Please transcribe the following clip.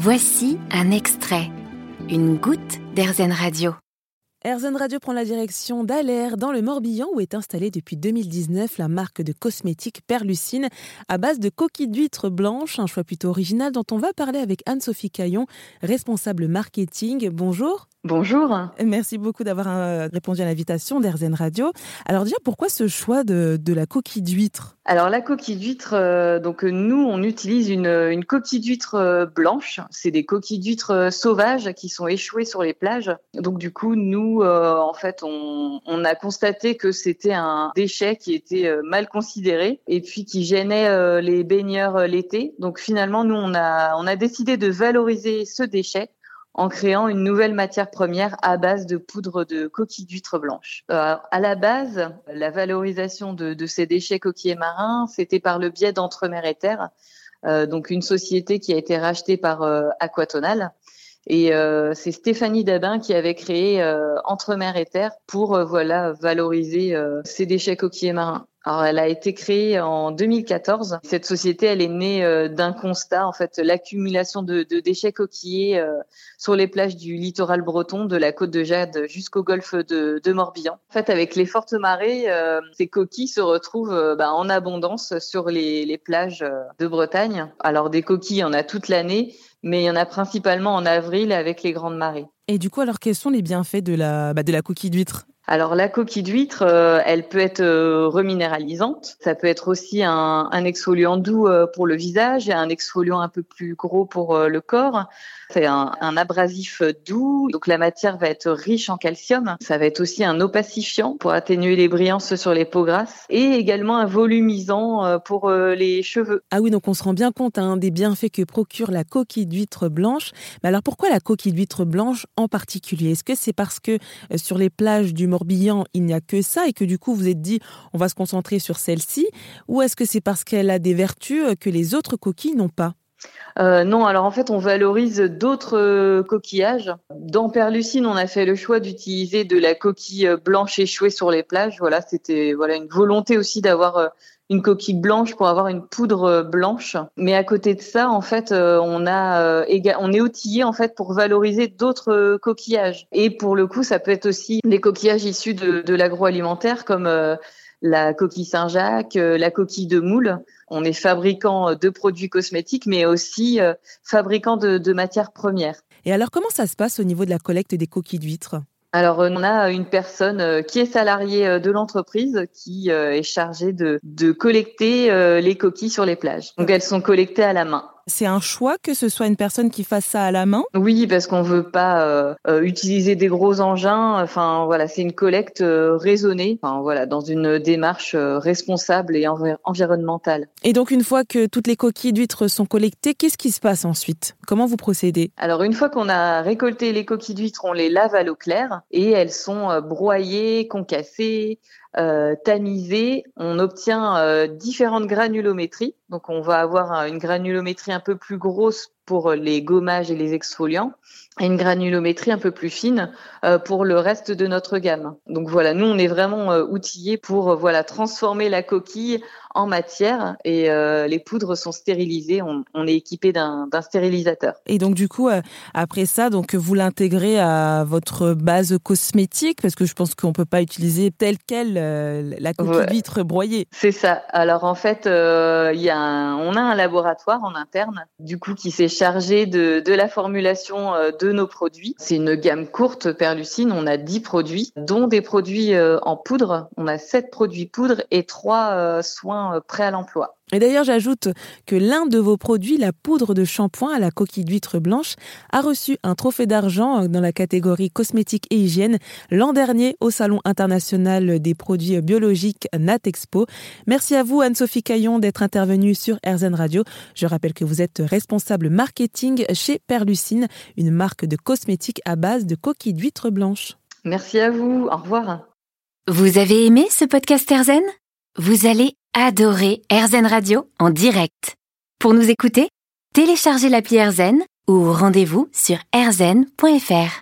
Voici un extrait, une goutte d'Airzen Radio. Airzen Radio prend la direction d'Alaire dans le Morbihan où est installée depuis 2019 la marque de cosmétiques Perlucine à base de coquilles d'huîtres blanches, un choix plutôt original dont on va parler avec Anne-Sophie Caillon, responsable marketing. Bonjour. Bonjour. Merci beaucoup d'avoir euh, répondu à l'invitation d'Airzen Radio. Alors déjà, pourquoi ce choix de, la coquille d'huître? Alors la coquille d'huître, euh, donc nous on utilise une, coquille d'huître euh, blanche. C'est des coquilles d'huître sauvages qui sont échouées sur les plages. Donc du coup nous en fait on, on, a constaté que c'était un déchet qui était mal considéré et puis qui gênait les baigneurs l'été. Donc finalement nous on a on a décidé de valoriser ce déchet en créant une nouvelle matière première à base de poudre de coquilles d'huîtres blanches. Euh, à la base, la valorisation de, ces déchets coquillers marins, c'était par le biais d'Entremer et Terre, euh, donc une société qui a été rachetée par euh, Aquatonal. Et euh, c'est Stéphanie Dabin qui avait créé Entremer et Terre pour voilà valoriser ces déchets coquillers marins. Alors, elle a été créée en 2014. Cette société, elle est née euh, d'un constat, en fait, l'accumulation de, déchets coquillés euh, sur les plages du littoral breton, de la côte de Jade jusqu'au golfe de, Morbihan. En fait, avec les fortes marées, euh, ces coquilles se retrouvent bah, en abondance sur les, plages de Bretagne. Alors, des coquilles, il y en a toute l'année, mais il y en a principalement en avril avec les grandes marées. Et du coup, alors, quels sont les bienfaits de la, bah, de la coquille d'huître? Alors la coquille d'huître, euh, elle peut être euh, reminéralisante. Ça peut être aussi un, exfoliant doux euh, pour le visage et un exfoliant un peu plus gros pour le corps. C'est un, abrasif doux, donc la matière va être riche en calcium. Ça va être aussi un opacifiant pour atténuer les brillances sur les peaux grasses et également un volumisant pour les cheveux. Ah oui, donc on se rend bien compte hein, des bienfaits que procure la coquille d'huître blanche. Mais alors pourquoi la coquille d'huître blanche en particulier? Est-ce que c'est parce que sur les plages du Il n'y a que ça et que du coup vous êtes dit on va se concentrer sur celle-ci. Ou est-ce que c'est parce qu'elle a des vertus que les autres coquilles n'ont pas? Euh, non, alors en fait, on valorise d'autres euh, coquillages. Dans Perlucine, on a fait le choix d'utiliser de la coquille blanche échouée sur les plages. Voilà, c'était voilà une volonté aussi d'avoir une coquille blanche pour avoir une poudre euh, blanche. Mais à côté de ça, en fait, euh, on a euh, on est outillé en fait pour valoriser d'autres coquillages. Et pour le coup, ça peut être aussi des coquillages issus de, de l'agroalimentaire comme la coquille Saint-Jacques, la coquille de moule. On est fabricant de produits cosmétiques, mais aussi fabricant de, de matières premières. Et alors, comment ça se passe au niveau de la collecte des coquilles d'huîtres? Alors, on a une personne euh, qui est salariée euh, de l'entreprise qui euh, est chargée de, de collecter les coquilles sur les plages. Donc, elles sont collectées à la main. C'est un choix que ce soit une personne qui fasse ça à la main? Oui, parce qu'on veut pas euh, euh, utiliser des gros engins. Enfin voilà, c'est une collecte euh, raisonnée. Enfin voilà, dans une démarche responsable et environnementale. Et donc une fois que toutes les coquilles d'huîtres sont collectées, qu'est-ce qui se passe ensuite? Comment vous procédez? Alors une fois qu'on a récolté les coquilles d'huîtres, on les lave à l'eau claire et elles sont broyées, concassées, euh, tamisé, on obtient euh, différentes granulométries. Donc on va avoir une granulométrie un peu plus grosse pour les gommages et les exfoliants et une granulométrie un peu plus fine euh, pour le reste de notre gamme. Donc voilà, nous on est vraiment euh, outillés pour euh, voilà transformer la coquille en matière et les poudres sont stérilisées. On, est équipé d'un stérilisateur. Et donc du coup après ça, donc vous l'intégrez à votre base cosmétique parce que je pense qu'on peut pas utiliser telle quelle la coquille d'huître broyée. C'est ça. Alors en fait, il y a on a un laboratoire en interne du coup qui s'est chargé de, la formulation de nos produits. C'est une gamme courte Perlucine, on a 10 produits, dont des produits euh, en poudre. On a 7 produits poudre et 3 euh, soins euh, prêts à l'emploi. Et d'ailleurs, j'ajoute que l'un de vos produits, la poudre de shampoing à la coquille d'huître blanche, a reçu un trophée d'argent dans la catégorie cosmétique et hygiène l'an dernier au Salon international des produits biologiques Natexpo. Merci à vous, Anne-Sophie Caillon, d'être intervenue sur RZN Radio. Je rappelle que vous êtes responsable marketing chez Perlucine, une marque de cosmétiques à base de coquilles d'huître blanche. Merci à vous. Au revoir. Vous avez aimé ce podcast RZN Vous allez Adorez AirZen Radio en direct. Pour nous écouter, téléchargez l'appli AirZen ou rendez-vous sur airzen.fr.